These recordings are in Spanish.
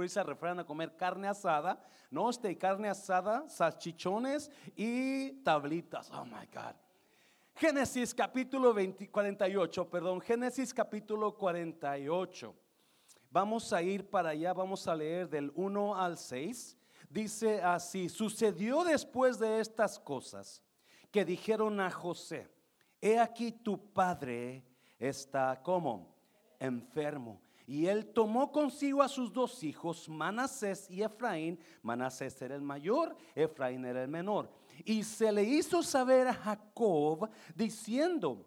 por irse al a comer carne asada, no, este, carne asada, salchichones y tablitas. Oh my God. Génesis capítulo 48, perdón, Génesis capítulo 48. Vamos a ir para allá, vamos a leer del 1 al 6. Dice así, sucedió después de estas cosas que dijeron a José, he aquí tu padre está como enfermo. Y él tomó consigo a sus dos hijos, Manasés y Efraín. Manasés era el mayor, Efraín era el menor. Y se le hizo saber a Jacob diciendo,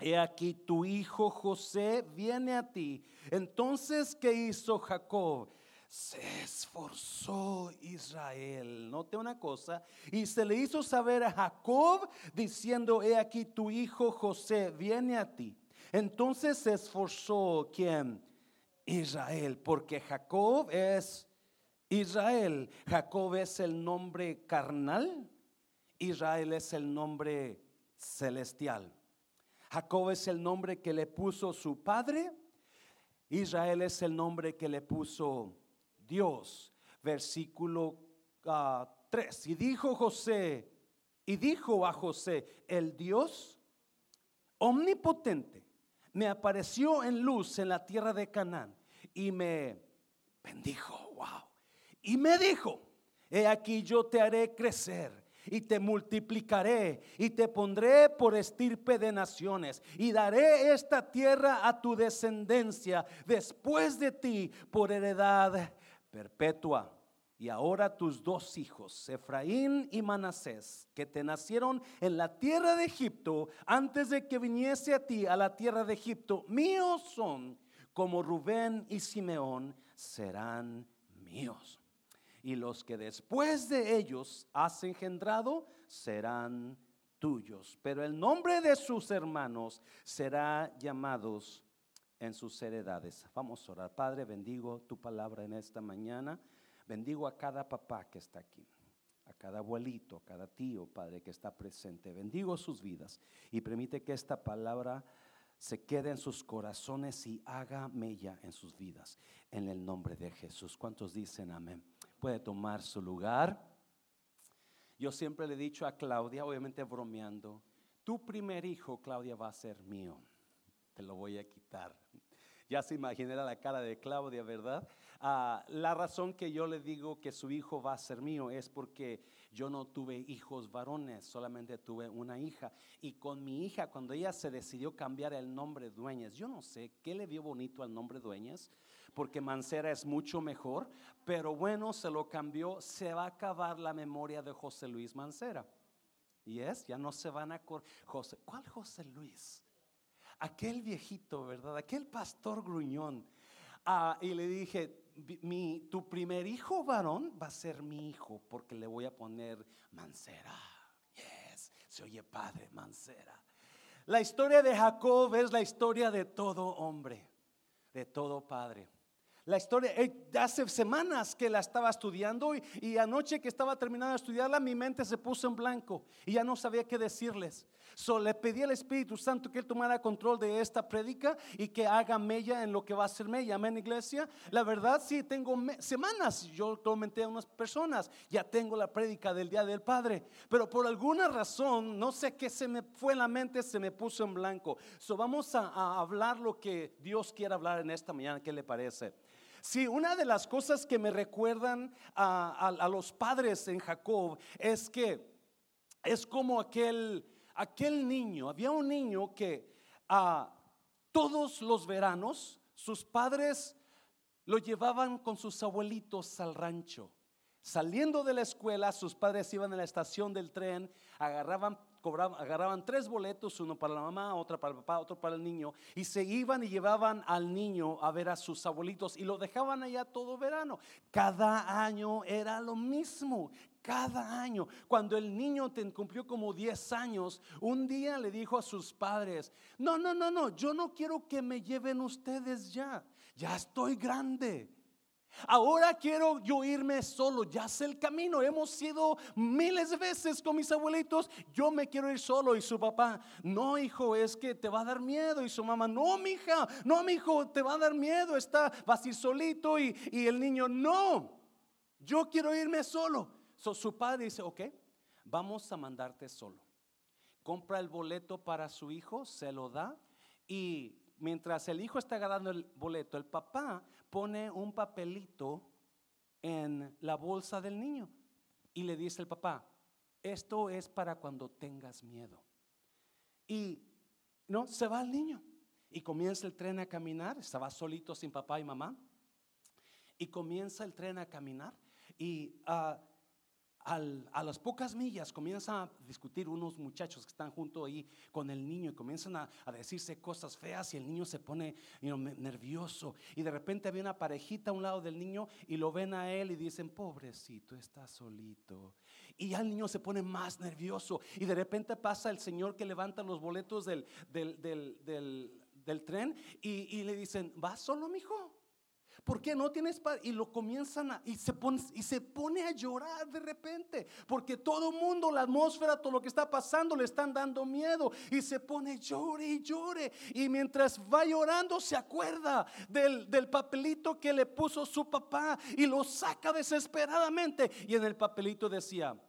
He aquí tu hijo José viene a ti. Entonces, ¿qué hizo Jacob? Se esforzó Israel. Note una cosa. Y se le hizo saber a Jacob diciendo, he aquí tu hijo José viene a ti. Entonces se esforzó quién? Israel, porque Jacob es Israel. Jacob es el nombre carnal. Israel es el nombre celestial. Jacob es el nombre que le puso su padre. Israel es el nombre que le puso Dios. Versículo 3. Ah, y dijo José, y dijo a José, el Dios omnipotente me apareció en luz en la tierra de Canaán y me bendijo, wow. Y me dijo, he aquí yo te haré crecer y te multiplicaré y te pondré por estirpe de naciones y daré esta tierra a tu descendencia después de ti por heredad perpetua. Y ahora tus dos hijos, Efraín y Manasés, que te nacieron en la tierra de Egipto, antes de que viniese a ti a la tierra de Egipto, míos son, como Rubén y Simeón, serán míos y los que después de ellos has engendrado serán tuyos. Pero el nombre de sus hermanos será llamados en sus heredades. Vamos a orar. Padre, bendigo tu palabra en esta mañana. Bendigo a cada papá que está aquí, a cada abuelito, a cada tío, Padre, que está presente. Bendigo sus vidas y permite que esta palabra se quede en sus corazones y haga mella en sus vidas. En el nombre de Jesús. ¿Cuántos dicen amén? puede tomar su lugar. Yo siempre le he dicho a Claudia, obviamente bromeando, tu primer hijo, Claudia, va a ser mío. Te lo voy a quitar. Ya se imaginará la cara de Claudia, ¿verdad? Ah, la razón que yo le digo que su hijo va a ser mío es porque yo no tuve hijos varones, solamente tuve una hija. Y con mi hija, cuando ella se decidió cambiar el nombre Dueñas, yo no sé qué le vio bonito al nombre Dueñas, porque Mancera es mucho mejor, pero bueno, se lo cambió, se va a acabar la memoria de José Luis Mancera. Y es, ya no se van a. José, ¿cuál José Luis? Aquel viejito, ¿verdad? Aquel pastor gruñón. Ah, y le dije, mi, tu primer hijo varón va a ser mi hijo porque le voy a poner Mancera. Yes, se oye padre, Mancera. La historia de Jacob es la historia de todo hombre, de todo padre. La historia, eh, hace semanas que la estaba estudiando y, anoche que estaba terminando de estudiarla, mi mente se puso en blanco y ya no sabía qué decirles. So, le pedí al Espíritu Santo que Él tomara control de esta prédica y que haga mella en lo que va a ser mella. Amén, iglesia. La verdad, sí, tengo semanas. Yo comenté a unas personas, ya tengo la prédica del Día del Padre, pero por alguna razón, no sé qué se me fue en la mente, se me puso en blanco. So, vamos a, a hablar lo que Dios quiere hablar en esta mañana. ¿Qué le parece? Sí, una de las cosas que me recuerdan a, los padres en Jacob es que es como aquel, aquel niño, había un niño que a todos los veranos sus padres lo llevaban con sus abuelitos al rancho. Saliendo de la escuela, sus padres iban a la estación del tren, agarraban agarraban tres boletos, uno para la mamá, otro para el papá, otro para el niño, y se iban y llevaban al niño a ver a sus abuelitos y lo dejaban allá todo verano. Cada año era lo mismo, cada año. Cuando el niño cumplió como 10 años, un día le dijo a sus padres, no, no, no, no, yo no quiero que me lleven ustedes ya, ya estoy grande. Ahora quiero yo irme solo, ya sé el camino. Hemos ido miles de veces con mis abuelitos. Yo me quiero ir solo. Y su papá, no, hijo, es que te va a dar miedo. Y su mamá, no, mija, no, mi hijo, te va a dar miedo. Está, vas ir solito. Y, y el niño, no, yo quiero irme solo. su padre dice, ok, vamos a mandarte solo. Compra el boleto para su hijo, se lo da. Y mientras el hijo está agarrando el boleto, el papá pone un papelito en la bolsa del niño y le dice el papá, esto es para cuando tengas miedo. Y no, se va el niño y comienza el tren a caminar, estaba solito sin papá y mamá, y comienza el tren a caminar y uh, a las pocas millas comienzan a discutir unos muchachos que están junto ahí con el niño y comienzan a, decirse cosas feas y el niño se pone nervioso y de repente había una parejita a un lado del niño y lo ven a él y dicen, pobrecito, está solito. Y ya el niño se pone más nervioso y de repente pasa el señor que levanta los boletos del, del, tren y, y le dicen, ¿vas solo, mijo? ¿Por qué no tienes padre? Y lo comienzan a, y se, pone, y se pone a llorar de repente, porque todo el mundo, la atmósfera, todo lo que está pasando, le están dando miedo. Y se pone, llore y llore. Y mientras va llorando, se acuerda del, del papelito que le puso su papá y lo saca desesperadamente. Y en el papelito decía,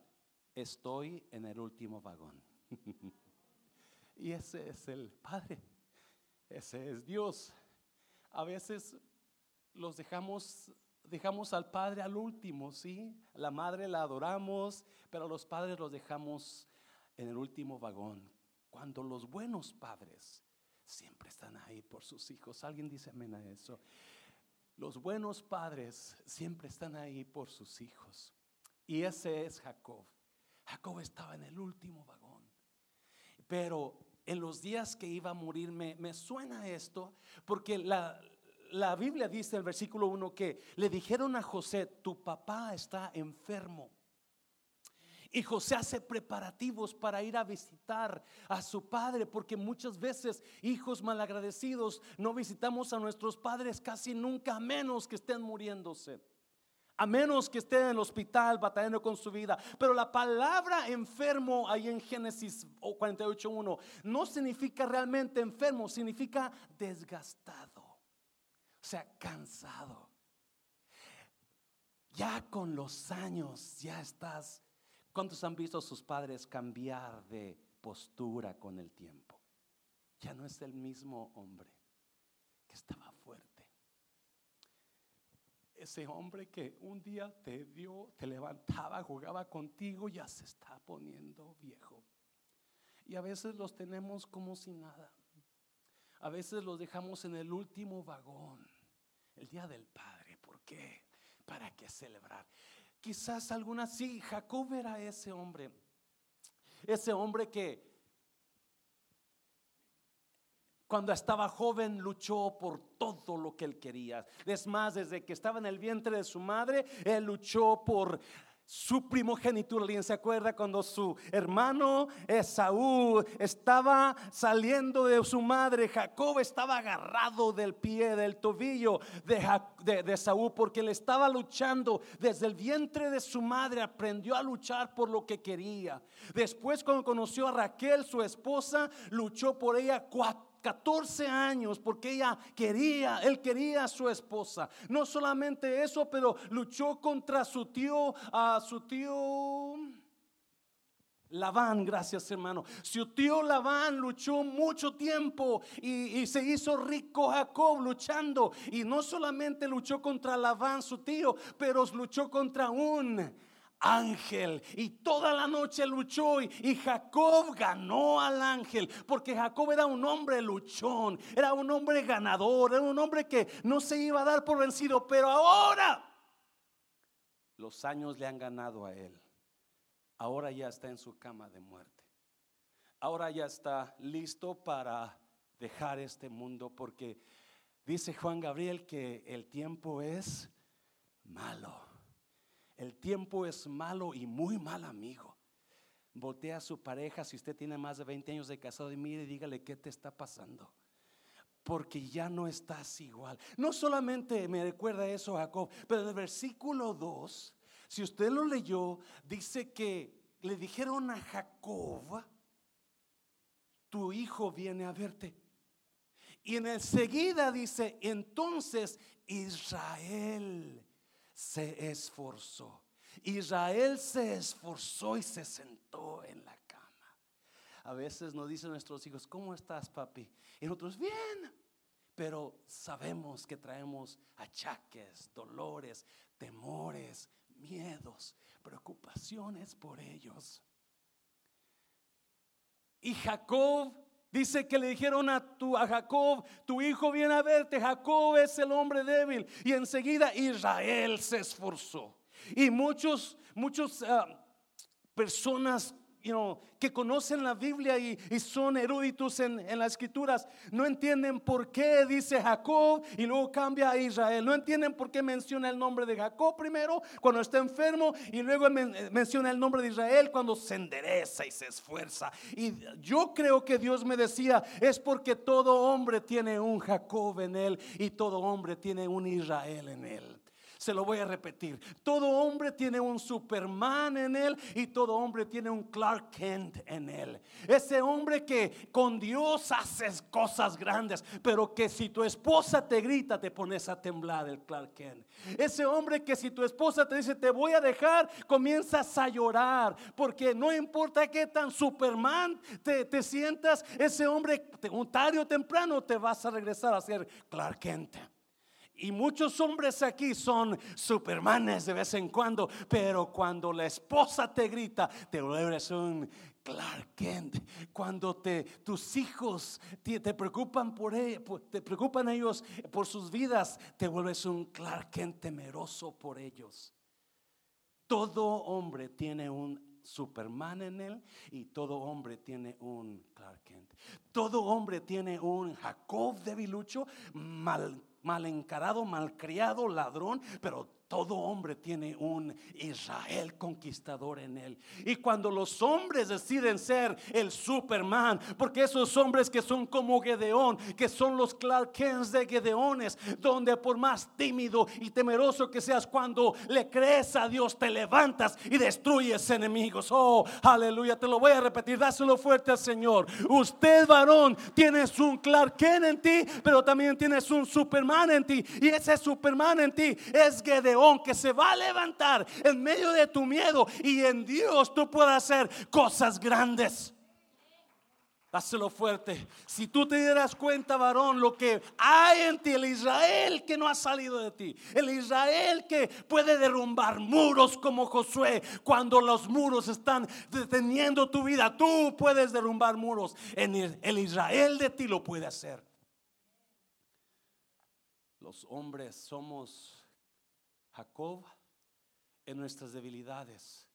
estoy en el último vagón. y ese es el Padre, ese es Dios. A veces los dejamos, dejamos al Padre al último, ¿sí? La madre la adoramos, pero los padres los dejamos en el último vagón. Cuando los buenos padres siempre están ahí por sus hijos. ¿Alguien dice amén a eso? Los buenos padres siempre están ahí por sus hijos. Y ese es Jacob. Jacob estaba en el último vagón. Pero en los días que iba a morir me, me suena esto, porque la, la Biblia dice en el versículo 1 que le dijeron a José, tu papá está enfermo. Y José hace preparativos para ir a visitar a su padre, porque muchas veces hijos malagradecidos no visitamos a nuestros padres casi nunca, a menos que estén muriéndose. A menos que estén en el hospital batallando con su vida. Pero la palabra enfermo ahí en Génesis 48.1 no significa realmente enfermo, significa desgastado se ha cansado. Ya con los años, ya estás. ¿Cuántos han visto a sus padres cambiar de postura con el tiempo? Ya no es el mismo hombre que estaba fuerte. Ese hombre que un día te dio, te levantaba, jugaba contigo, ya se está poniendo viejo. Y a veces los tenemos como si nada. A veces los dejamos en el último vagón el día del Padre. ¿Por qué? ¿Para qué celebrar? Quizás algunas sí, Jacob era ese hombre. Ese hombre que cuando estaba joven luchó por todo lo que él quería. Es más, desde que estaba en el vientre de su madre, él luchó por su primogenitura. ¿Alguien se acuerda cuando su hermano Esaú estaba saliendo de su madre? Jacob estaba agarrado del pie, del tobillo de, de, Esaú porque le estaba luchando desde el vientre de su madre. Aprendió a luchar por lo que quería. Después cuando conoció a Raquel, su esposa, luchó por ella cuatro 14 años porque ella quería, él quería a su esposa. No solamente eso, pero luchó contra su tío, a su tío Labán, gracias hermano. Su tío Labán luchó mucho tiempo y, y, se hizo rico Jacob luchando. Y no solamente luchó contra Labán, su tío, pero luchó contra un ángel y toda la noche luchó y, Jacob ganó al ángel porque Jacob era un hombre luchón, era un hombre ganador, era un hombre que no se iba a dar por vencido, pero ahora los años le han ganado a él. Ahora ya está en su cama de muerte. Ahora ya está listo para dejar este mundo porque dice Juan Gabriel que el tiempo es malo. El tiempo es malo y muy mal amigo. Voltea a su pareja si usted tiene más de 20 años de casado y mire y dígale qué te está pasando. porque ya no estás igual. No solamente me recuerda eso Jacob, pero el versículo 2, si usted lo leyó, dice que le dijeron a Jacob, tu hijo viene a verte. Y en el seguida dice, entonces Israel se esforzó. Israel se esforzó y se sentó en la cama. A veces nos dicen nuestros hijos, ¿cómo estás, papi? Y nosotros, bien. Pero sabemos que traemos achaques, dolores, temores, miedos, preocupaciones por ellos. Y Jacob dice que le dijeron a, tu, a Jacob, tu hijo viene a verte, Jacob es el hombre débil. Y enseguida Israel se esforzó. Y muchos, muchos ah, personas que conocen la Biblia y, son eruditos en, las escrituras, no entienden por qué dice Jacob y luego cambia a Israel. No entienden por qué menciona el nombre de Jacob primero cuando está enfermo y luego menciona el nombre de Israel cuando se endereza y se esfuerza. Y yo creo que Dios me decía, es porque todo hombre tiene un Jacob en él y todo hombre tiene un Israel en él. Se lo voy a repetir. Todo hombre tiene un Superman en él y todo hombre tiene un Clark Kent en él. Ese hombre que con Dios haces cosas grandes, pero que si tu esposa te grita te pones a temblar el Clark Kent. Ese hombre que si tu esposa te dice te voy a dejar, comienzas a llorar, porque no importa qué tan Superman te, te sientas, ese hombre tarde o temprano te vas a regresar a ser Clark Kent. Y muchos hombres aquí son supermanes de vez en cuando, pero cuando la esposa te grita, te vuelves un Clark Kent. Cuando te, tus hijos te, preocupan por ellos, te preocupan ellos por sus vidas, te vuelves un Clark Kent temeroso por ellos. Todo hombre tiene un Superman en él y todo hombre tiene un Clark Kent. Todo hombre tiene un Jacob debilucho, mal mal encarado, malcriado, ladrón, pero todo hombre tiene un Israel conquistador en él. Y cuando los hombres deciden ser el Superman, porque esos hombres que son como Gedeón, que son los Clark Kents de Gedeones, donde por más tímido y temeroso que seas, cuando le crees a Dios, te levantas y destruyes enemigos. Oh, aleluya, te lo voy a repetir, dáselo fuerte al Señor. Usted, varón, tienes un Clark Kent en ti, pero también tienes un Superman en ti. Y ese Superman en ti es Gedeón que se va a levantar en medio de tu miedo y en Dios tú puedas hacer cosas grandes. Dáselo fuerte. Si tú te dieras cuenta, varón, lo que hay en ti, el Israel que no ha salido de ti, el Israel que puede derrumbar muros como Josué, cuando los muros están deteniendo tu vida, tú puedes derrumbar muros. El Israel de ti lo puede hacer. Los hombres somos Jacob en nuestras debilidades.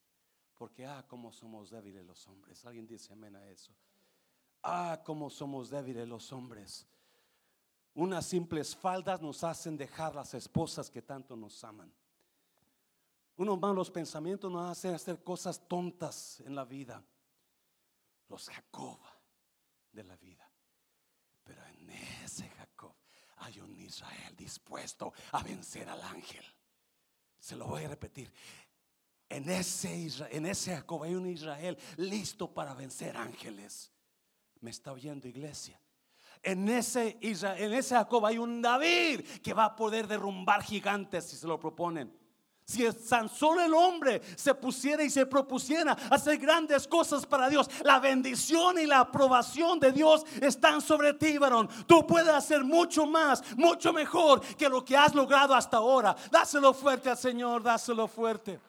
Porque, ah, como somos débiles los hombres. Alguien dice amén a eso. Ah, como somos débiles los hombres. Unas simples faldas nos hacen dejar las esposas que tanto nos aman. Unos malos pensamientos nos hacen hacer cosas tontas en la vida. Los Jacob de la vida. Pero en ese Jacob hay un Israel dispuesto a vencer al ángel. Se lo voy a repetir. En ese, en ese Jacob hay un Israel listo para vencer ángeles. ¿Me está oyendo iglesia? En ese, en ese Jacob hay un David que va a poder derrumbar gigantes si se lo proponen. Si solo el hombre se pusiera y se propusiera hacer grandes cosas para Dios, la bendición y la aprobación de Dios están sobre ti, varón. Tú puedes hacer mucho más, mucho mejor que lo que has logrado hasta ahora. Dáselo fuerte al Señor, dáselo fuerte.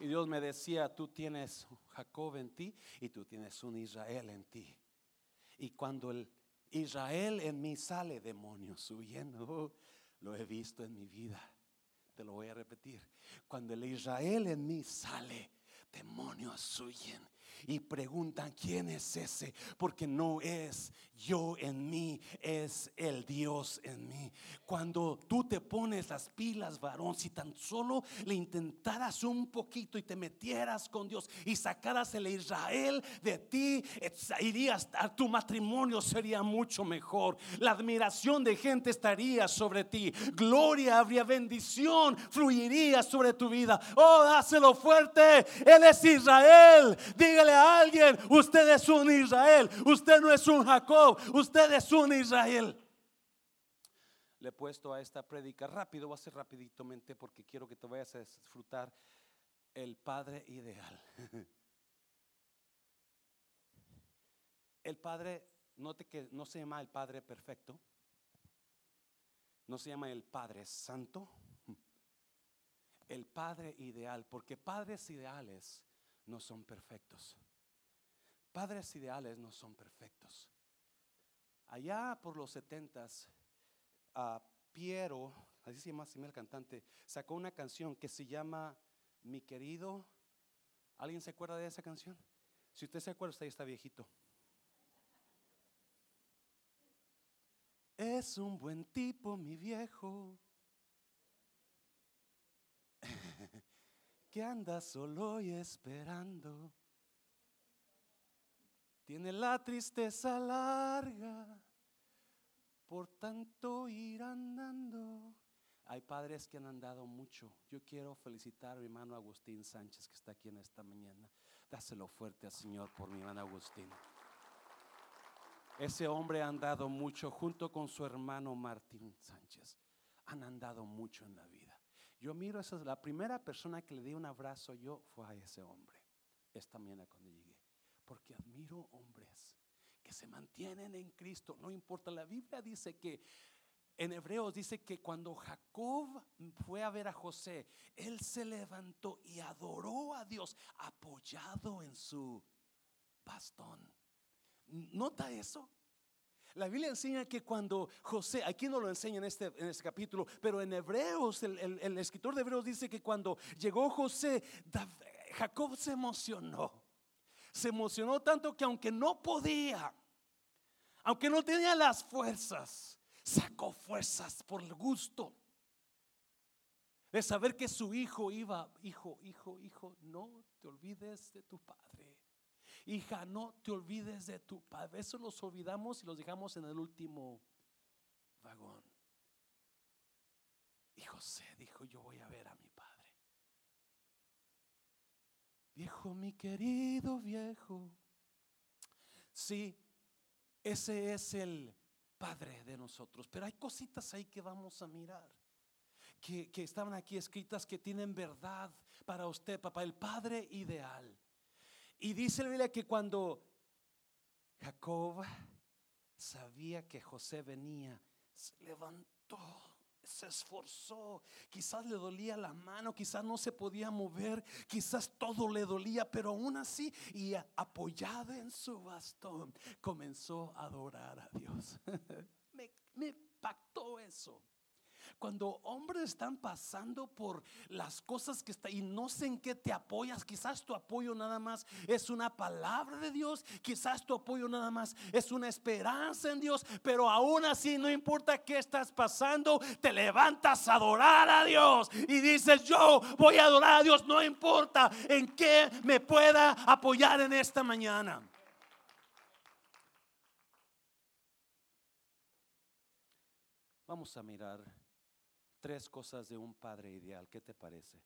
Y Dios me decía, tú tienes Jacob en ti y tú tienes un Israel en ti. Y cuando el Israel en mí sale, demonios huyendo, lo he visto en mi vida. Te lo voy a repetir. Cuando el Israel en mí sale, demonios huyen. Y preguntan, ¿quién es ese? Porque no es yo en mí, es el Dios en mí. Cuando tú te pones las pilas, varón, si tan solo le intentaras un poquito y te metieras con Dios y sacaras el Israel de ti, irías, tu matrimonio sería mucho mejor. La admiración de gente estaría sobre ti. Gloria, habría bendición, fluiría sobre tu vida. Oh, dáselo fuerte. Él es Israel. Dígale a alguien, usted es un Israel. Usted no es un Jacob. Usted es un Israel. Le he puesto a esta prédica rápido, va a ser rapiditamente porque quiero que te vayas a disfrutar el Padre ideal. El Padre, note que no se llama el Padre perfecto, no se llama el Padre santo, el Padre ideal, porque padres ideales no son perfectos. Padres ideales no son perfectos. Allá por los setentas, a Piero, así se llama, el cantante, sacó una canción que se llama Mi querido. ¿Alguien se acuerda de esa canción? Si usted se acuerda, usted está viejito. Es un buen tipo, mi viejo, que anda solo y esperando. Tiene la tristeza larga, por tanto ir andando. Hay padres que han andado mucho. Yo quiero felicitar a mi hermano Agustín Sánchez que está aquí en esta mañana. Dáselo fuerte al Señor por mi hermano Agustín. Ese hombre ha andado mucho junto con su hermano Martín Sánchez. Han andado mucho en la vida. Yo miro, esa es la primera persona que le di un abrazo yo fue a ese hombre. Esta mañana cuando llegué. Porque admiro hombres que se mantienen en Cristo. No importa, la Biblia dice que en Hebreos dice que cuando Jacob fue a ver a José, él se levantó y adoró a Dios apoyado en su bastón. ¿Nota eso? La Biblia enseña que cuando José, aquí no lo enseña en este, en este capítulo, pero en Hebreos, el, escritor de Hebreos dice que cuando llegó José, Jacob se emocionó. Se emocionó tanto que aunque no podía, aunque no tenía las fuerzas, sacó fuerzas por el gusto de saber que su hijo iba, hijo, hijo, hijo, no te olvides de tu padre. Hija, no te olvides de tu padre. Eso los olvidamos y los dejamos en el último vagón. Y José dijo, yo voy a ver a mi padre. Viejo, mi querido viejo. Sí, ese es el Padre de nosotros. Pero hay cositas ahí que vamos a mirar. Que, que estaban aquí escritas que tienen verdad para usted, papá. El Padre ideal. Y dice la Biblia que cuando Jacob sabía que José venía, se levantó, se esforzó, quizás le dolía la mano, quizás no se podía mover, quizás todo le dolía, pero aún así y apoyado en su bastón, comenzó a adorar a Dios. me, me impactó eso. Cuando hombres están pasando por las cosas que está y no sé en qué te apoyas, quizás tu apoyo nada más es una palabra de Dios, quizás tu apoyo nada más es una esperanza en Dios, pero aún así no importa qué estás pasando, te levantas a adorar a Dios y dices, "Yo voy a adorar a Dios, no importa en qué me pueda apoyar en esta mañana." Vamos a mirar tres cosas de un padre ideal. ¿Qué te parece?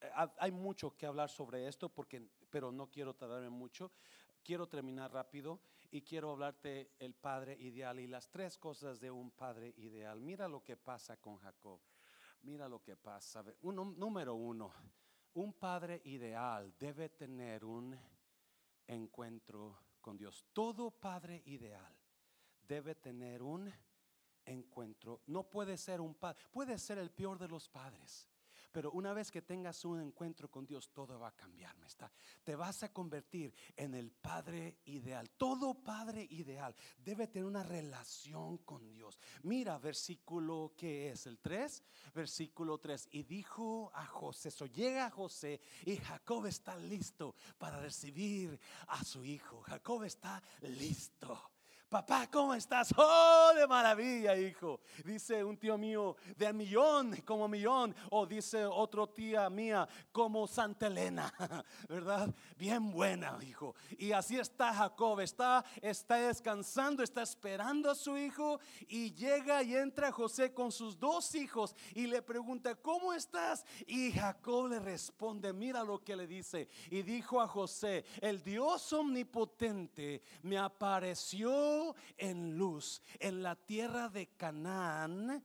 Eh, hay mucho que hablar sobre esto, porque, pero no quiero tardarme mucho. Quiero terminar rápido y quiero hablarte el padre ideal y las tres cosas de un padre ideal. Mira lo que pasa con Jacob. Mira lo que pasa. Número uno, un padre ideal debe tener un encuentro con Dios. Todo padre ideal debe tener un encuentro. No puede ser un padre, puede ser el peor de los padres. Pero una vez que tengas un encuentro con Dios, todo va a cambiar. ¿me está? Te vas a convertir en el Padre ideal. Todo Padre ideal debe tener una relación con Dios. Mira, versículo que es el 3, versículo 3. Y dijo a José, eso llega José y Jacob está listo para recibir a su hijo. Jacob está listo. Papá, ¿cómo estás? Oh, de maravilla, hijo. Dice un tío mío, de millón, como millón. O dice otro tía mía, como Santa Elena, ¿verdad? Bien buena, hijo. Y así está Jacob, está, está descansando, está esperando a su hijo. Y llega y entra José con sus dos hijos y le pregunta, ¿cómo estás? Y Jacob le responde, mira lo que le dice. Y dijo a José, el Dios omnipotente me apareció en luz en la tierra de Canaán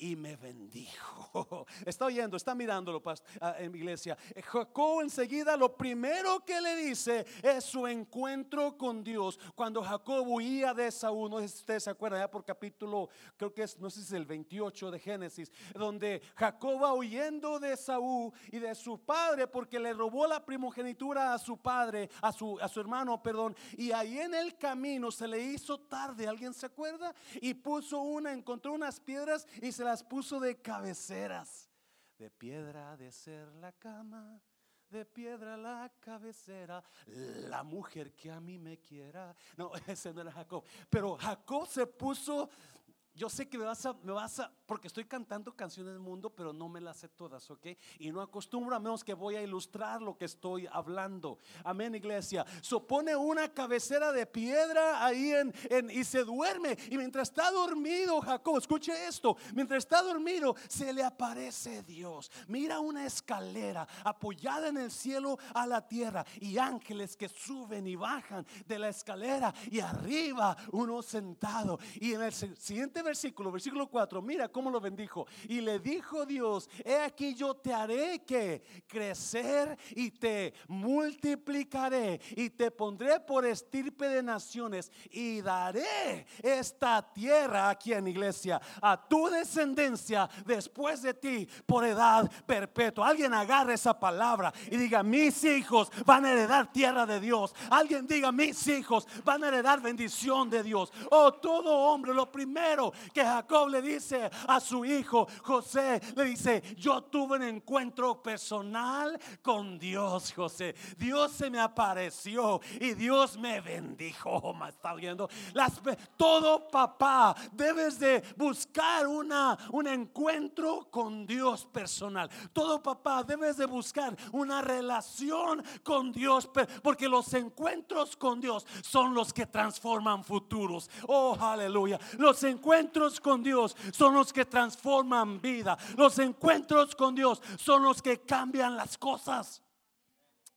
y me bendijo. Está oyendo, está mirándolo ah, en mi iglesia. Eh, Jacob enseguida lo primero que le dice es su encuentro con Dios. Cuando Jacob huía de Saúl, no sé si ustedes se acuerdan, ya por capítulo, creo que es, no sé si es el 28 de Génesis, donde Jacob va huyendo de Saúl y de su padre porque le robó la primogenitura a su padre, a su, a su hermano, perdón. Y ahí en el camino se le hizo tarde, ¿alguien se acuerda? Y puso una, encontró unas piedras y se las puso de cabeceras. De piedra de ser la cama, de piedra la cabecera, la mujer que a mí me quiera. No, ese no era Jacob. Pero Jacob se puso yo sé que me vas a, me vas a, porque estoy cantando canciones del mundo, pero no me las sé todas, ¿ok? Y no acostumbro a menos que voy a ilustrar lo que estoy hablando. Amén, iglesia. Supone una cabecera de piedra ahí en, en, y se duerme. Y mientras está dormido, Jacob, escuche esto, mientras está dormido, se le aparece Dios. Mira una escalera apoyada en el cielo a la tierra y ángeles que suben y bajan de la escalera y arriba uno sentado. Y en el siguiente versículo, versículo 4, mira cómo lo bendijo. Y le dijo Dios, he aquí yo te haré que crecer y te multiplicaré y te pondré por estirpe de naciones y daré esta tierra aquí en iglesia a tu descendencia después de ti por edad perpetua. Alguien agarre esa palabra y diga, mis hijos van a heredar tierra de Dios. Alguien diga, mis hijos van a heredar bendición de Dios. Oh, todo hombre, lo primero que Jacob le dice a su hijo José, le dice, yo tuve un encuentro personal con Dios, José. Dios se me apareció y Dios me bendijo. Oh, ¿Me está? Las, todo papá debes de buscar una, un encuentro con Dios personal. Todo papá debes de buscar una relación con Dios, porque los encuentros con Dios son los que transforman futuros. Oh, aleluya. Los encuentros encuentros con Dios son los que transforman vida. Los encuentros con Dios son los que cambian las cosas.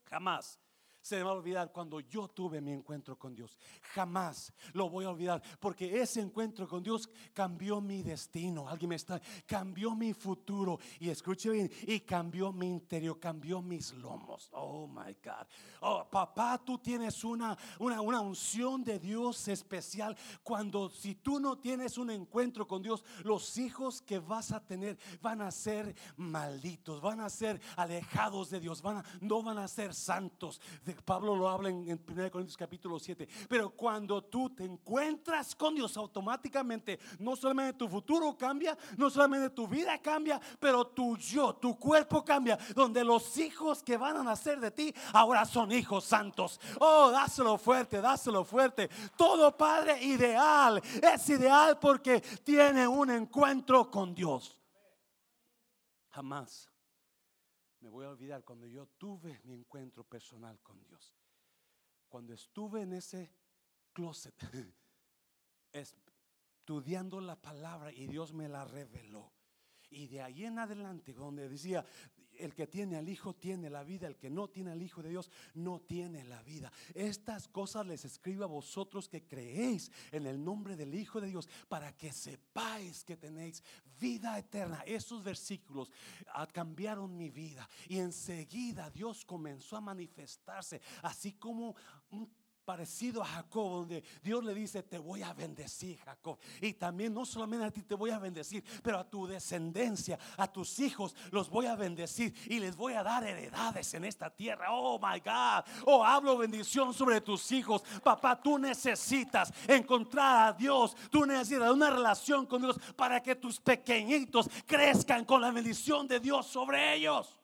Jamás se me va a olvidar cuando yo tuve mi encuentro con Dios. Jamás lo voy a olvidar porque ese encuentro con Dios cambió mi destino. Alguien me está, cambió mi futuro. Y escuche bien, y cambió mi interior, cambió mis lomos. Oh my God. Oh, papá, tú tienes una, una, una unción de Dios especial. Cuando si tú no tienes un encuentro con Dios, los hijos que vas a tener van a ser malditos, van a ser alejados de Dios, van a, no van a ser santos. Pablo lo habla en, 1 Corintios capítulo 7. Pero cuando tú te encuentras con Dios automáticamente, no solamente tu futuro cambia, no solamente tu vida cambia, pero tu yo, tu cuerpo cambia. Donde los hijos que van a nacer de ti ahora son hijos santos. Oh, dáselo fuerte, dáselo fuerte. Todo padre ideal es ideal porque tiene un encuentro con Dios. Jamás me voy a olvidar cuando yo tuve mi encuentro personal con Dios. Cuando estuve en ese closet estudiando la palabra y Dios me la reveló. Y de ahí en adelante, donde decía, el que tiene al Hijo tiene la vida, el que no tiene al Hijo de Dios no tiene la vida. Estas cosas les escribo a vosotros que creéis en el nombre del Hijo de Dios para que sepáis que tenéis vida eterna. Esos versículos ah, cambiaron mi vida y enseguida Dios comenzó a manifestarse, así como un parecido a Jacob, donde Dios le dice, te voy a bendecir, Jacob. Y también no solamente a ti te voy a bendecir, pero a tu descendencia, a tus hijos, los voy a bendecir y les voy a dar heredades en esta tierra. Oh, my God. Oh, hablo bendición sobre tus hijos. Papá, tú necesitas encontrar a Dios. Tú necesitas una relación con Dios para que tus pequeñitos crezcan con la bendición de Dios sobre ellos.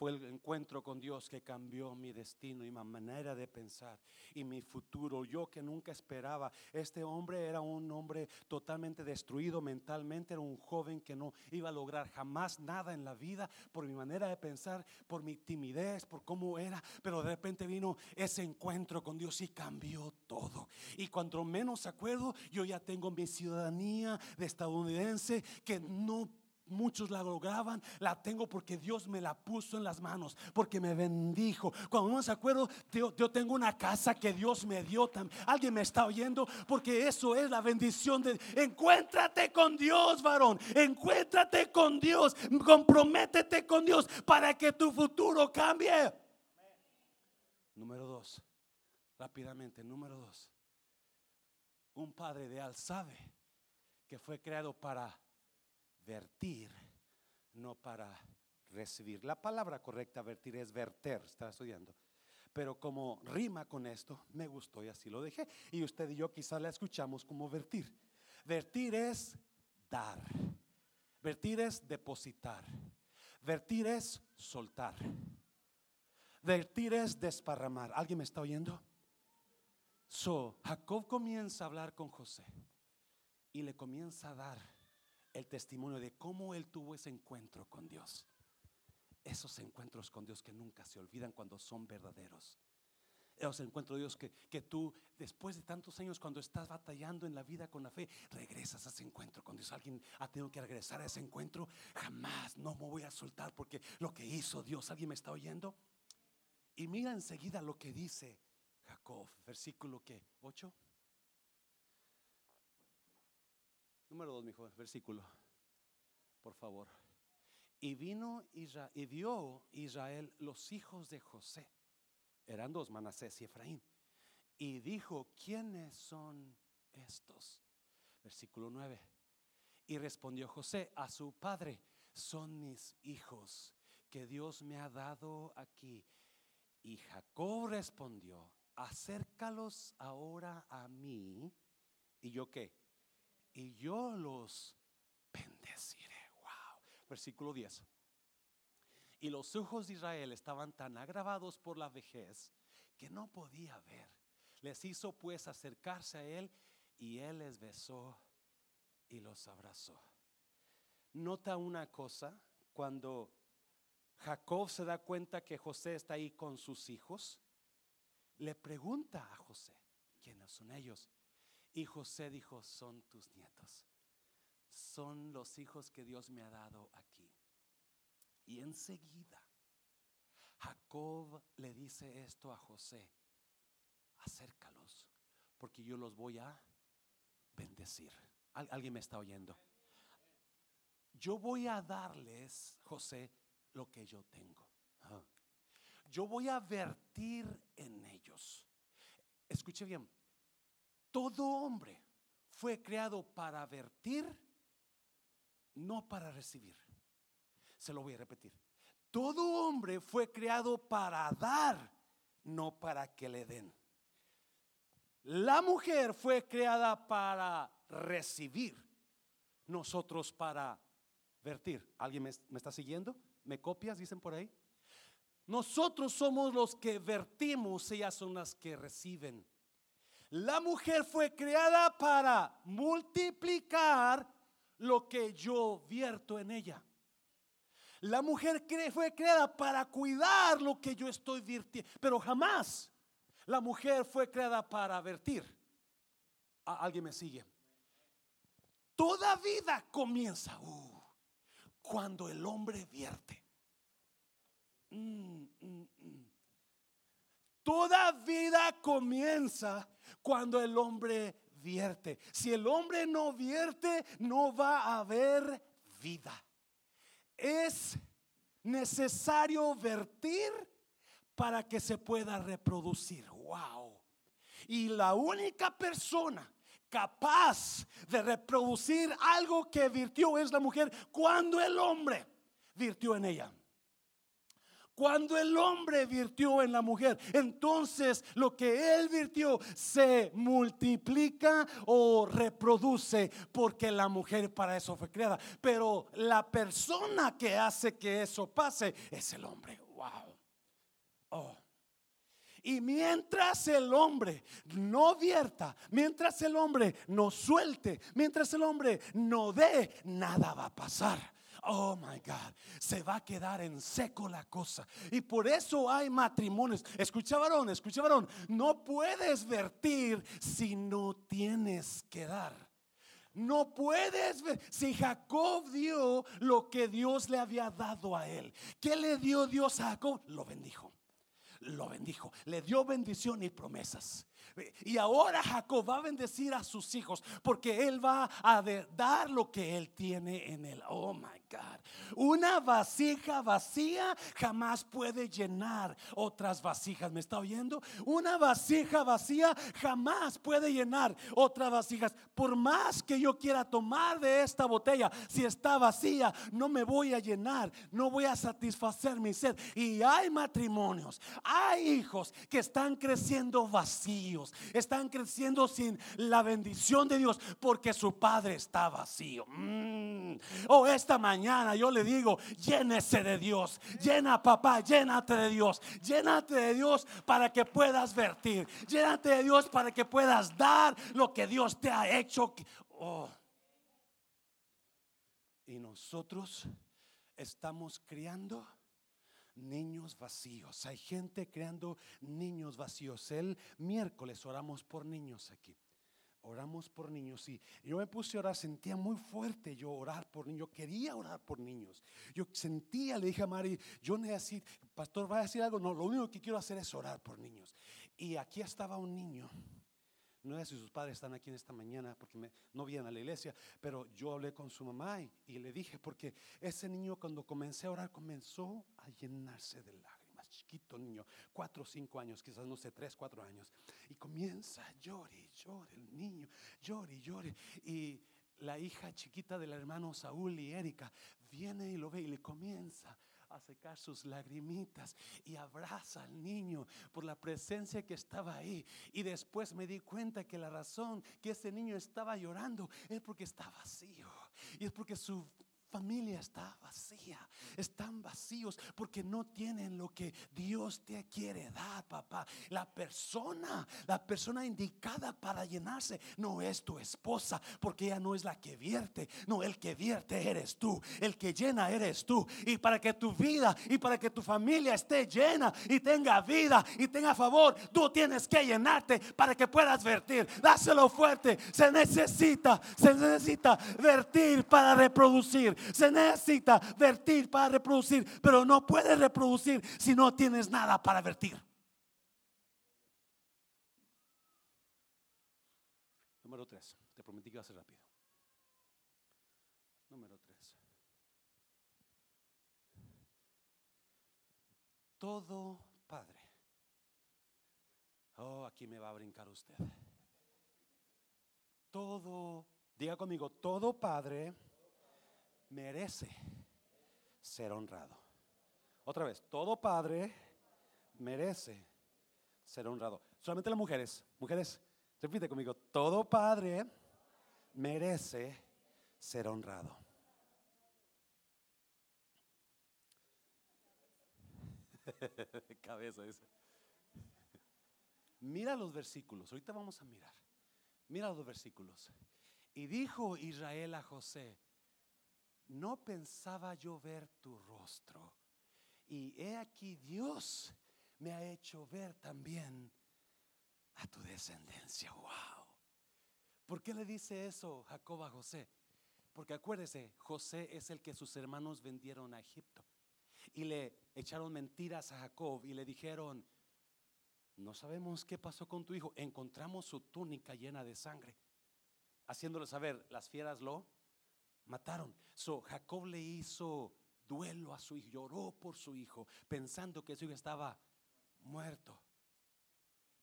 Fue el encuentro con Dios que cambió mi destino y mi manera de pensar y mi futuro. Yo que nunca esperaba. Este hombre era un hombre totalmente destruido mentalmente. Era un joven que no iba a lograr jamás nada en la vida por mi manera de pensar, por mi timidez, por cómo era. Pero de repente vino ese encuentro con Dios y cambió todo. Y cuando menos acuerdo, yo ya tengo mi ciudadanía de estadounidense que no Muchos la lograban, la tengo porque Dios me la puso en las manos, porque me bendijo. Cuando no se acuerdo, yo, tengo una casa que Dios me dio. Alguien me está oyendo, porque eso es la bendición de. Encuéntrate con Dios, varón. Encuéntrate con Dios. Comprométete con Dios para que tu futuro cambie. Número dos, rápidamente, número dos. Un padre de Al sabe que fue creado para vertir, no para recibir. La palabra correcta vertir es verter, estaba estudiando. Pero como rima con esto, me gustó y así lo dejé. Y usted y yo quizás la escuchamos como vertir. Vertir es dar. Vertir es depositar. Vertir es soltar. Vertir es desparramar. ¿Alguien me está oyendo? So, Jacob comienza a hablar con José y le comienza a dar el testimonio de cómo él tuvo ese encuentro con Dios. Esos encuentros con Dios que nunca se olvidan cuando son verdaderos. Esos encuentros de Dios que, que tú, después de tantos años, cuando estás batallando en la vida con la fe, regresas a ese encuentro con Dios. Alguien ha tenido que regresar a ese encuentro. Jamás no me voy a soltar porque lo que hizo Dios, ¿alguien me está oyendo? Y mira enseguida lo que dice Jacob, versículo que 8. Número dos, mi joven, versículo, por favor. Y vino Israel, y vio Israel los hijos de José. Eran dos, Manasés y Efraín. Y dijo, ¿quiénes son estos? Versículo 9. Y respondió José a su padre, son mis hijos que Dios me ha dado aquí. Y Jacob respondió, acércalos ahora a mí. ¿Y yo qué? Y yo los bendeciré. Wow. Versículo 10. Y los ojos de Israel estaban tan agravados por la vejez que no podía ver. Les hizo pues acercarse a él y él les besó y los abrazó. Nota una cosa, cuando Jacob se da cuenta que José está ahí con sus hijos, le pregunta a José, ¿quiénes son ellos? Y José dijo, son tus nietos. Son los hijos que Dios me ha dado aquí. Y enseguida Jacob le dice esto a José, acércalos, porque yo los voy a bendecir. ¿Alguien me está oyendo? Yo voy a darles, José, lo que yo tengo. Yo voy a vertir en ellos. Escuche bien, todo hombre fue creado para vertir, no para recibir. Se lo voy a repetir. Todo hombre fue creado para dar, no para que le den. La mujer fue creada para recibir, nosotros para vertir. ¿Alguien me, me, está siguiendo? ¿Me copias? Dicen por ahí. Nosotros somos los que vertimos, ellas son las que reciben. La mujer fue creada para multiplicar lo que yo vierto en ella. La mujer fue creada para cuidar lo que yo estoy virtiendo, pero jamás la mujer fue creada para vertir. ¿Alguien me sigue? Toda vida comienza uh, cuando el hombre vierte. Mm, mm, mm. Toda vida comienza cuando el hombre vierte. Si el hombre no vierte, no va a haber vida. Es necesario vertir para que se pueda reproducir. Wow. Y la única persona capaz de reproducir algo que virtió es la mujer cuando el hombre virtió en ella. Cuando el hombre virtió en la mujer, entonces lo que él virtió se multiplica o reproduce porque la mujer para eso fue creada. Pero la persona que hace que eso pase es el hombre. Wow. Oh. Y mientras el hombre no vierta, mientras el hombre no suelte, mientras el hombre no dé, nada va a pasar. Oh my God, se va a quedar en seco la cosa. Y por eso hay matrimonios. Escucha varón, escucha varón. No puedes vertir si no tienes que dar. No puedes ver. Si Jacob dio lo que Dios le había dado a él, ¿qué le dio Dios a Jacob? Lo bendijo. Lo bendijo. Le dio bendición y promesas. Y ahora Jacob va a bendecir a sus hijos porque él va a dar lo que él tiene en él. Oh my God. Una vasija vacía jamás puede llenar otras vasijas. ¿Me está oyendo? Una vasija vacía jamás puede llenar otras vasijas. Por más que yo quiera tomar de esta botella, si está vacía, no me voy a llenar, no voy a satisfacer mi sed. Y hay matrimonios, hay hijos que están creciendo vacíos están creciendo sin la bendición de Dios porque su padre está vacío. Mm. Oh, esta mañana yo le digo, llénese de Dios, llena papá, llénate de Dios, llénate de Dios para que puedas vertir, llénate de Dios para que puedas dar lo que Dios te ha hecho. Oh. Y nosotros estamos criando niños vacíos. Hay gente creando niños vacíos. El miércoles oramos por niños aquí. Oramos por niños y yo me puse a orar, sentía muy fuerte yo orar por niños, yo quería orar por niños. Yo sentía, le dije a Mari, yo necesito, pastor, ¿va a decir algo? No, lo único que quiero hacer es orar por niños. Y aquí estaba un niño no sé si sus padres están aquí en esta mañana porque no vienen a la iglesia, pero yo hablé con su mamá y, le dije, porque ese niño cuando comencé a orar comenzó a llenarse de lágrimas, chiquito niño, cuatro o cinco años, quizás no sé, tres, cuatro años, y comienza a llore, llore el niño, llore, llore, y la hija chiquita del hermano Saúl y Erika viene y lo ve y le comienza a secar sus lagrimitas y abraza al niño por la presencia que estaba ahí. Y después me di cuenta que la razón que ese niño estaba llorando es porque está vacío. Y es porque su familia está vacía. Están vacíos porque no tienen lo que Dios te quiere dar, papá. La persona, la persona indicada para llenarse no es tu esposa, porque ella no es la que vierte. No, el que vierte eres tú. El que llena eres tú. Y para que tu vida y para que tu familia esté llena y tenga vida y tenga favor, tú tienes que llenarte para que puedas vertir. Dáselo fuerte. Se necesita, se necesita vertir para reproducir. Se necesita vertir para reproducir, pero no puedes reproducir si no tienes nada para vertir. Número tres, te prometí que iba a ser rápido. Número tres. Todo padre. Oh, aquí me va a brincar usted. Todo, diga conmigo, todo padre merece ser honrado. Otra vez, todo padre merece ser honrado. Solamente las mujeres, mujeres, repite conmigo, todo padre merece ser honrado. Cabeza esa. Mira los versículos, ahorita vamos a mirar. Mira los versículos. Y dijo Israel a José, no pensaba yo ver tu rostro. Y he aquí Dios me ha hecho ver también a tu descendencia. Wow. ¿Por qué le dice eso Jacob a José? Porque acuérdese, José es el que sus hermanos vendieron a Egipto. Y le echaron mentiras a Jacob y le dijeron, no sabemos qué pasó con tu hijo. Encontramos su túnica llena de sangre. Haciéndole saber, las fieras lo mataron. So Jacob le hizo duelo a su hijo, lloró por su hijo, pensando que su hijo estaba muerto.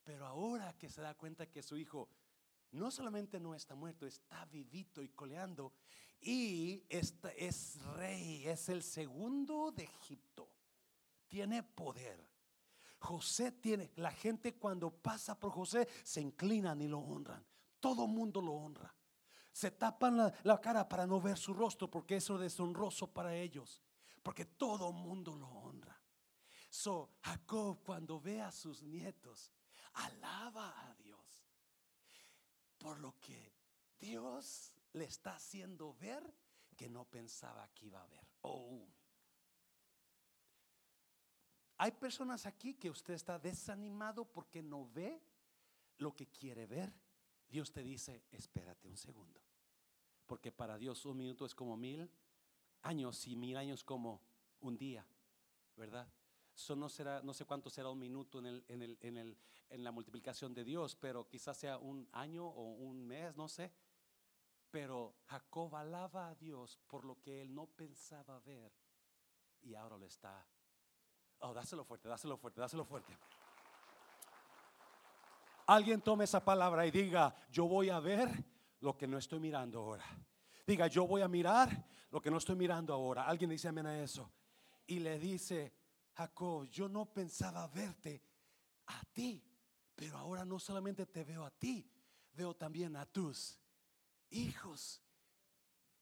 Pero ahora que se da cuenta que su hijo no solamente no está muerto, está vivito y coleando. Y es rey, es el segundo de Egipto. Tiene poder. José tiene, la gente cuando pasa por José se inclinan y lo honran. Todo mundo lo honra. Se tapan la, cara para no ver su rostro porque eso es deshonroso para ellos. Porque todo mundo lo honra. So, Jacob cuando ve a sus nietos, alaba a Dios por lo que Dios le está haciendo ver que no pensaba que iba a ver. Oh. Hay personas aquí que usted está desanimado porque no ve lo que quiere ver. Dios te dice, espérate un segundo. Porque para Dios un minuto es como mil años y mil años como un día, ¿verdad? Eso no será, no sé cuánto será un minuto en, el, en, el, en, el, en la multiplicación de Dios, pero quizás sea un año o un mes, no sé. Pero Jacob alaba a Dios por lo que él no pensaba ver y ahora lo está. Oh, dáselo fuerte, dáselo fuerte, dáselo fuerte. Alguien tome esa palabra y diga, yo voy a ver lo que no estoy mirando ahora. Diga, yo voy a mirar lo que no estoy mirando ahora. Alguien dice amén a eso. Y le dice, Jacob, yo no pensaba verte a ti, pero ahora no solamente te veo a ti, veo también a tus hijos.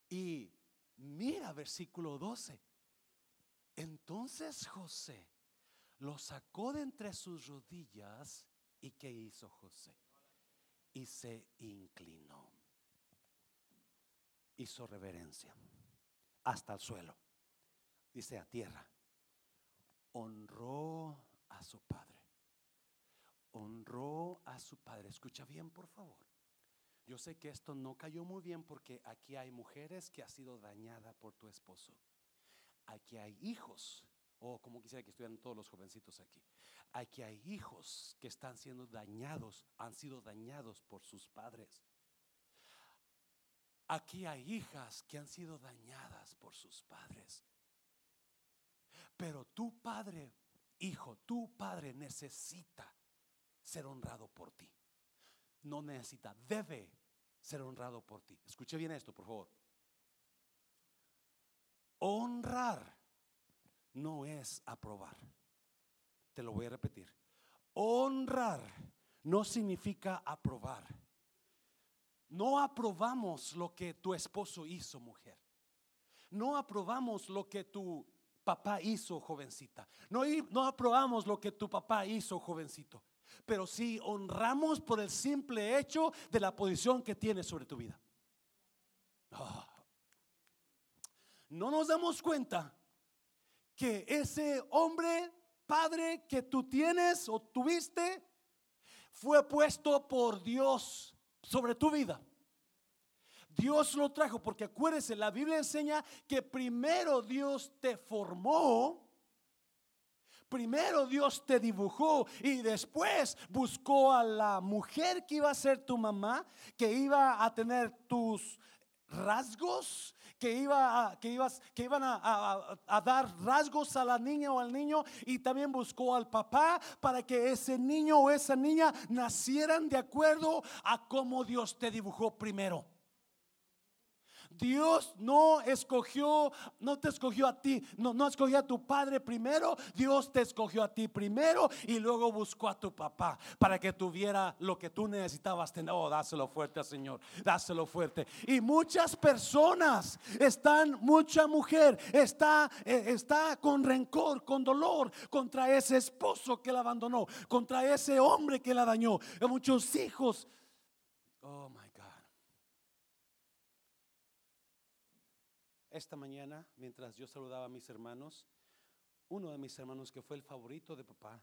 Y mira versículo 12. Entonces José lo sacó de entre sus rodillas y ¿qué hizo José? Y se inclinó. Hizo reverencia hasta el suelo. Dice a tierra honró a su padre. Honró a su padre. Escucha bien, por favor. Yo sé que esto no cayó muy bien porque aquí hay mujeres que ha sido dañada por tu esposo. Aquí hay hijos, o como quisiera que estuvieran todos los jovencitos aquí. Aquí hay hijos que están siendo dañados, han sido dañados por sus padres. Aquí hay hijas que han sido dañadas por sus padres. Pero tu padre, hijo, tu padre necesita ser honrado por ti. No necesita, debe ser honrado por ti. Escuche bien esto, por favor. Honrar no es aprobar. Te lo voy a repetir. Honrar no significa aprobar. No aprobamos lo que tu esposo hizo, mujer. No aprobamos lo que tu papá hizo, jovencita. No, no aprobamos lo que tu papá hizo, jovencito. Pero sí honramos por el simple hecho de la posición que tiene sobre tu vida. Ah. No nos damos cuenta que ese hombre, padre que tú tienes o tuviste, fue puesto por Dios sobre tu vida. Dios lo trajo, porque acuérdese, la Biblia enseña que primero Dios te formó, primero Dios te dibujó y después buscó a la mujer que iba a ser tu mamá, que iba a tener tus rasgos, que, iba a, que, ibas, que iban a, a, dar rasgos a la niña o al niño y también buscó al papá para que ese niño o esa niña nacieran de acuerdo a cómo Dios te dibujó primero. Dios no escogió, no te escogió a ti, no, no escogió a tu padre primero, Dios te escogió a ti primero y luego buscó a tu papá para que tuviera lo que tú necesitabas tener. Oh, dáselo fuerte al Señor, dáselo fuerte. Y muchas personas están, mucha mujer está, eh, está con rencor, con dolor contra ese esposo que la abandonó, contra ese hombre que la dañó, muchos hijos. Oh my Esta mañana, mientras yo saludaba a mis hermanos, uno de mis hermanos que fue el favorito de papá,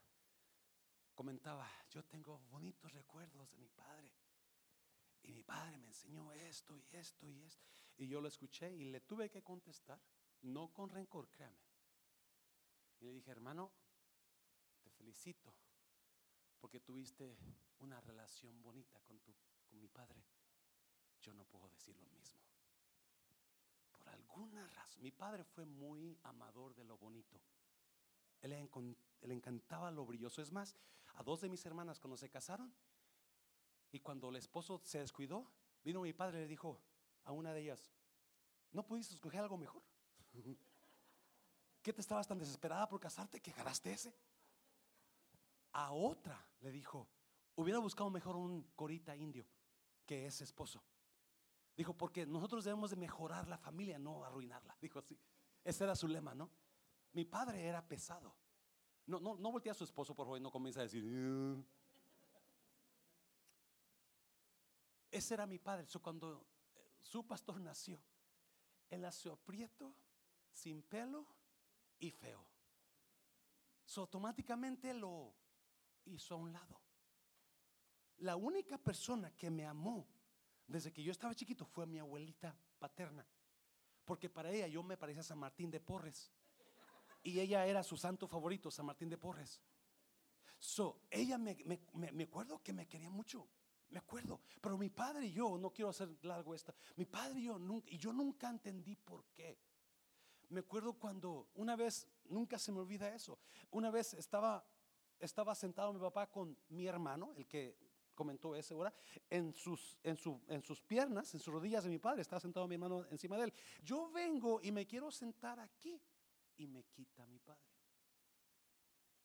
comentaba, yo tengo bonitos recuerdos de mi padre. Y mi padre me enseñó esto y esto y esto. Y yo lo escuché y le tuve que contestar, no con rencor, créame. Y le dije, hermano, te felicito porque tuviste una relación bonita con, tu, con mi padre. Yo no puedo decir lo mismo alguna razón. Mi padre fue muy amador de lo bonito. Él le, encantaba lo brilloso. Es más, a dos de mis hermanas cuando se casaron y cuando el esposo se descuidó, vino mi padre y le dijo a una de ellas, ¿no pudiste escoger algo mejor? ¿Qué te estabas tan desesperada por casarte que agarraste ese? A otra le dijo, hubiera buscado mejor un corita indio que ese esposo. Dijo, porque nosotros debemos de mejorar la familia, no arruinarla. Dijo así. Ese era su lema, ¿no? Mi padre era pesado. No, no, no voltea a su esposo, por favor, y no comienza a decir. Ese era mi padre. So, cuando eh, su pastor nació, él nació prieto, sin pelo y feo. So, automáticamente lo hizo a un lado. La única persona que me amó desde que yo estaba chiquito fue mi abuelita paterna. Porque para ella yo me parecía a San Martín de Porres. Y ella era su santo favorito, San Martín de Porres. So, ella me, me, me- me acuerdo que me quería mucho. Me acuerdo. Pero mi padre y yo, no quiero hacer largo esta, mi padre y yo nunca, y yo nunca entendí por qué. Me acuerdo cuando una vez, nunca se me olvida eso. Una vez estaba, estaba sentado mi papá con mi hermano, el que comentó ese hora, en sus, en, su- en sus piernas, en sus rodillas de mi padre, estaba sentado mi hermano encima de él. Yo vengo y me quiero sentar aquí y me quita mi padre.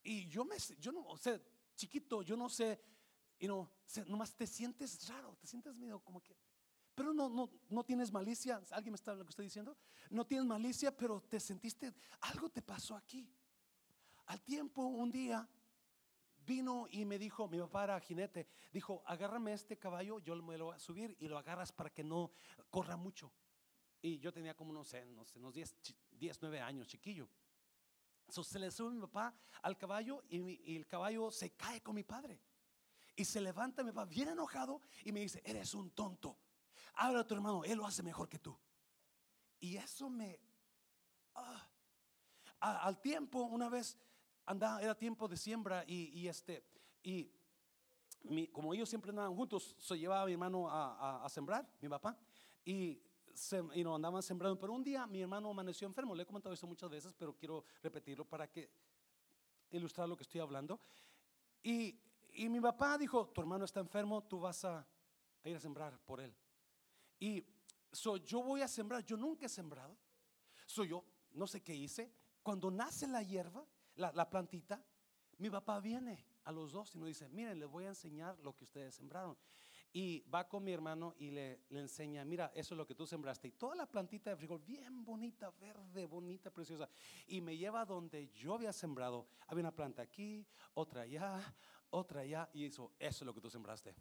Y yo me, yo no, o sea, chiquito, yo no sé, y no, nomás te sientes raro, te sientes medio como que, pero no, no, no tienes malicia. ¿Alguien me está lo que estoy diciendo? No tienes malicia, pero te sentiste, algo te pasó aquí. Al tiempo, un día, vino y me dijo, mi papá era jinete, dijo, agárrame este caballo, yo me lo voy a subir y lo agarras para que no corra mucho. Y yo tenía como, no sé, no sé, unos 10, chi- 10 9 años, chiquillo. So, se le sube mi papá al caballo y, mi- y el caballo se cae con mi padre. Y se levanta mi papá bien enojado y me dice, eres un tonto. Habla a tu hermano, él lo hace mejor que tú. Y eso me... ah. A- al tiempo, una vez, andaba, era tiempo de siembra y, y este, y mi- como ellos siempre andaban juntos, se llevaba a mi hermano a, a- a sembrar, mi papá, y, se, y no andaban sembrando. Pero un día mi hermano amaneció enfermo, le he comentado esto muchas veces, pero quiero repetirlo para que ilustrar lo que estoy hablando. Y, y mi papá dijo, tu hermano está enfermo, tú vas a, a ir a sembrar por él. Y so, yo voy a sembrar, yo nunca he sembrado. Soy yo, no sé qué hice. Cuando nace la hierba, la, la plantita, mi papá viene a los dos y nos dice, miren, les voy a enseñar lo que ustedes sembraron. Y va con mi hermano y le, le enseña, mira, eso es lo que tú sembraste. Y toda la plantita de frijol, bien bonita, verde, bonita, preciosa. Y me lleva donde yo había sembrado. Había una planta aquí, otra allá, otra allá. Y hizo, eso es lo que tú sembraste.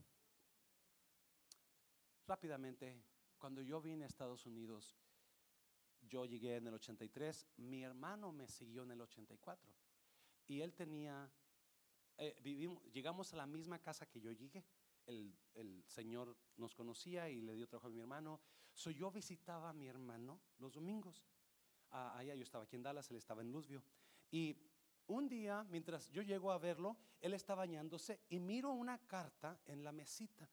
Rápidamente, cuando yo vine a Estados Unidos, yo llegué en el 83, mi hermano me siguió en el 84. Y él tenía, eh, vivimos, llegamos a la misma casa que yo llegué. El, el Señor nos conocía y le dio trabajo a mi hermano. So, yo visitaba a mi hermano los domingos. Ah, allá yo estaba aquí en Dallas, él estaba en Luzvio. Y un día, mientras yo llego a verlo, él está bañándose y miro una carta en la mesita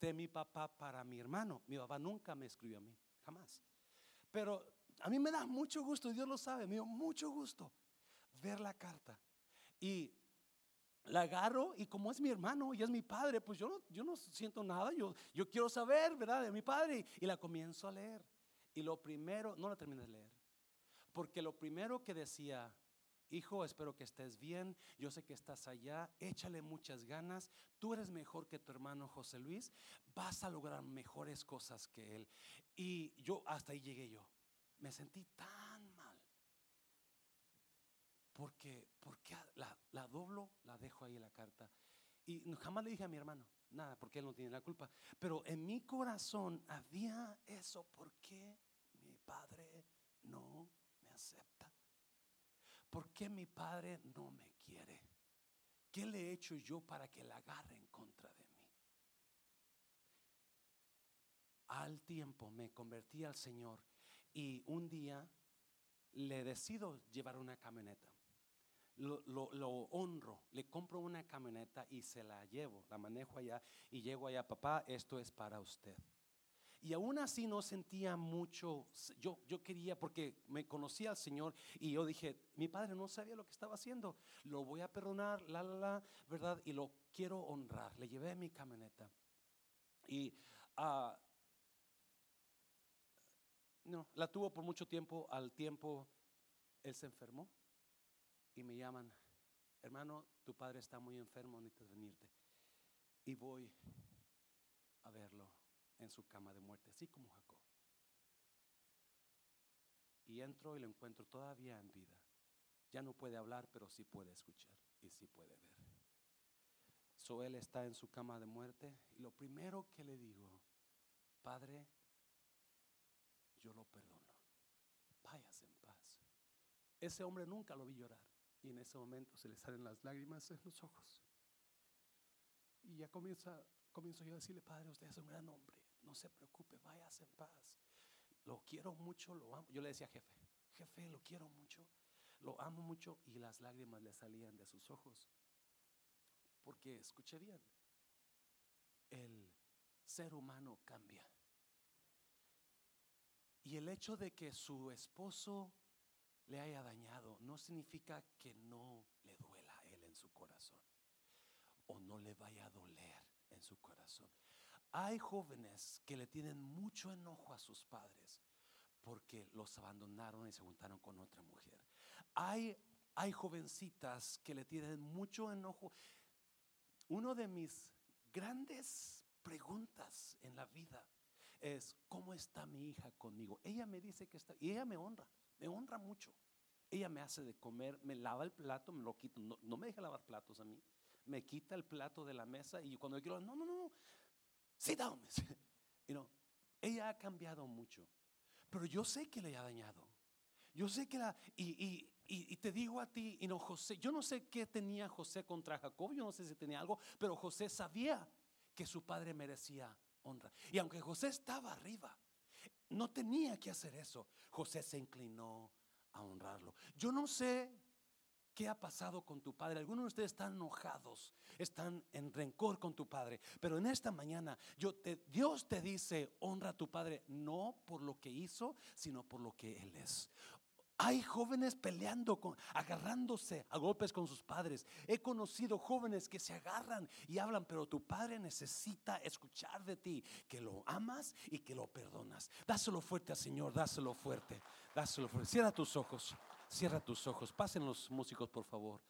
de mi papá para mi hermano. Mi papá nunca me escribió a mí, jamás. Pero a mí me da mucho gusto, Dios lo sabe, me dio mucho gusto ver la carta. Y la agarro y como es mi hermano y es mi padre, pues yo no, yo no siento nada, yo, yo quiero saber, ¿verdad? De mi padre. Y la comienzo a leer. Y lo primero, no la terminé de leer, porque lo primero que decía, hijo, espero que estés bien, yo sé que estás allá, échale muchas ganas, tú eres mejor que tu hermano José Luis, vas a lograr mejores cosas que él. Y yo, hasta ahí llegué yo, me sentí tan. Porque, porque la, la doblo, la dejo ahí en la carta. Y jamás le dije a mi hermano, nada, porque él no tiene la culpa. Pero en mi corazón había eso, ¿por qué mi padre no me acepta? ¿Por qué mi padre no me quiere? ¿Qué le he hecho yo para que la agarre en contra de mí? Al tiempo me convertí al Señor y un día le decido llevar una camioneta. Lo, honro, le compro una camioneta y se la llevo, la manejo allá y llego allá, papá, esto es para usted. Y aún así no sentía mucho, yo, yo quería, porque me conocía al Señor y yo dije, mi padre no sabía lo que estaba haciendo, lo voy a perdonar, la, la, la, ¿verdad? Y lo quiero honrar. Le llevé mi camioneta. Y uh, no, la tuvo por mucho tiempo, al tiempo él se enfermó y me llaman, hermano, tu padre está muy enfermo, necesitas venirte. Y voy a verlo en su cama de muerte, así como Jacob. Y entro y lo encuentro todavía en vida. Ya no puede hablar, pero sí puede escuchar y sí puede ver. So él está en su cama de muerte y lo primero que le digo, Padre, yo lo perdono. Váyase en paz. Ese hombre nunca lo vi llorar y en ese momento se le salen las lágrimas en los ojos. Y ya comienza, comienzo yo a decirle, Padre, usted es un gran hombre no se preocupe, váyase en paz. Lo quiero mucho, lo amo. Yo le decía, jefe, jefe, lo quiero mucho, lo amo mucho y las lágrimas le salían de sus ojos. Porque, escuche bien, el ser humano cambia. Y el hecho de que su esposo le haya dañado no significa que no le duela a él en su corazón o no le vaya a doler en su corazón. Hay jóvenes que le tienen mucho enojo a sus padres porque los abandonaron y se juntaron con otra mujer. Hay, hay jovencitas que le tienen mucho enojo. Uno de mis grandes preguntas en la vida es, ¿cómo está mi hija conmigo? Ella me dice que está, y ella me honra, me honra mucho. Ella me hace de comer, me lava el plato, me lo quita, no, no me deja lavar platos a mí, me quita el plato de la mesa y cuando yo quiero, no, no, no, sit down. You know, ella ha cambiado mucho, pero yo sé que le ha dañado. Yo sé que la, y, y, te digo a ti, y no, José, yo no sé qué tenía José contra Jacob, yo no sé si tenía algo, pero José sabía que su padre merecía honra. Y aunque José estaba arriba, no tenía que hacer eso. José se inclinó a honrarlo. Yo no sé ¿Qué ha pasado con tu padre? Algunos de ustedes están enojados, están en rencor con tu padre, pero en esta mañana yo te, Dios te dice, honra a tu padre no por lo que hizo, sino por lo que él es. Hay jóvenes peleando, con, agarrándose a golpes con sus padres. He conocido jóvenes que se agarran y hablan, pero tu padre necesita escuchar de ti que lo amas y que lo perdonas. Dáselo fuerte al Señor, dáselo fuerte, dáselo fuerte. Cierra tus ojos. Cierra tus ojos. Pasen los músicos, por favor.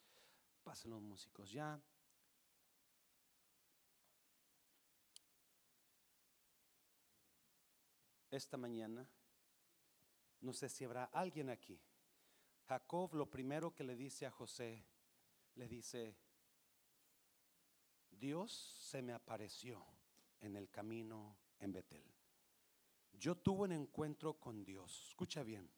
Pasen los músicos. Ya. Esta mañana, no sé si habrá alguien aquí. Jacob lo primero que le dice a José, le dice, Dios se me apareció en el camino en Betel. Yo tuve un encuentro con Dios. Escucha bien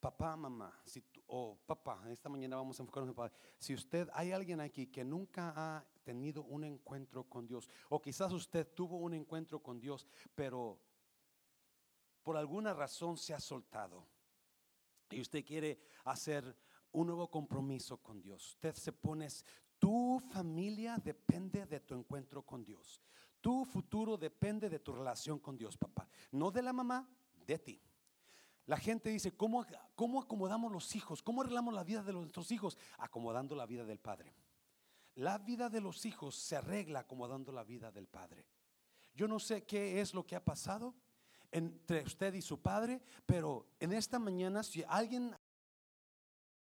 papá, mamá, si o papá, esta mañana vamos a enfocarnos en papá. Si usted, hay alguien aquí que nunca ha tenido un encuentro con Dios, o quizás usted tuvo un encuentro con Dios, pero por alguna razón se ha soltado y usted quiere hacer un nuevo compromiso con Dios. Usted se pone, tu familia depende de tu encuentro con Dios. Tu futuro depende de tu relación con Dios, papá. No de la mamá, de ti. La gente dice, ¿cómo, ¿cómo acomodamos los hijos? ¿Cómo arreglamos la vida de nuestros hijos? Acomodando la vida del Padre. La vida de los hijos se arregla acomodando la vida del Padre. Yo no sé qué es lo que ha pasado entre usted y su padre, pero en esta mañana, si alguien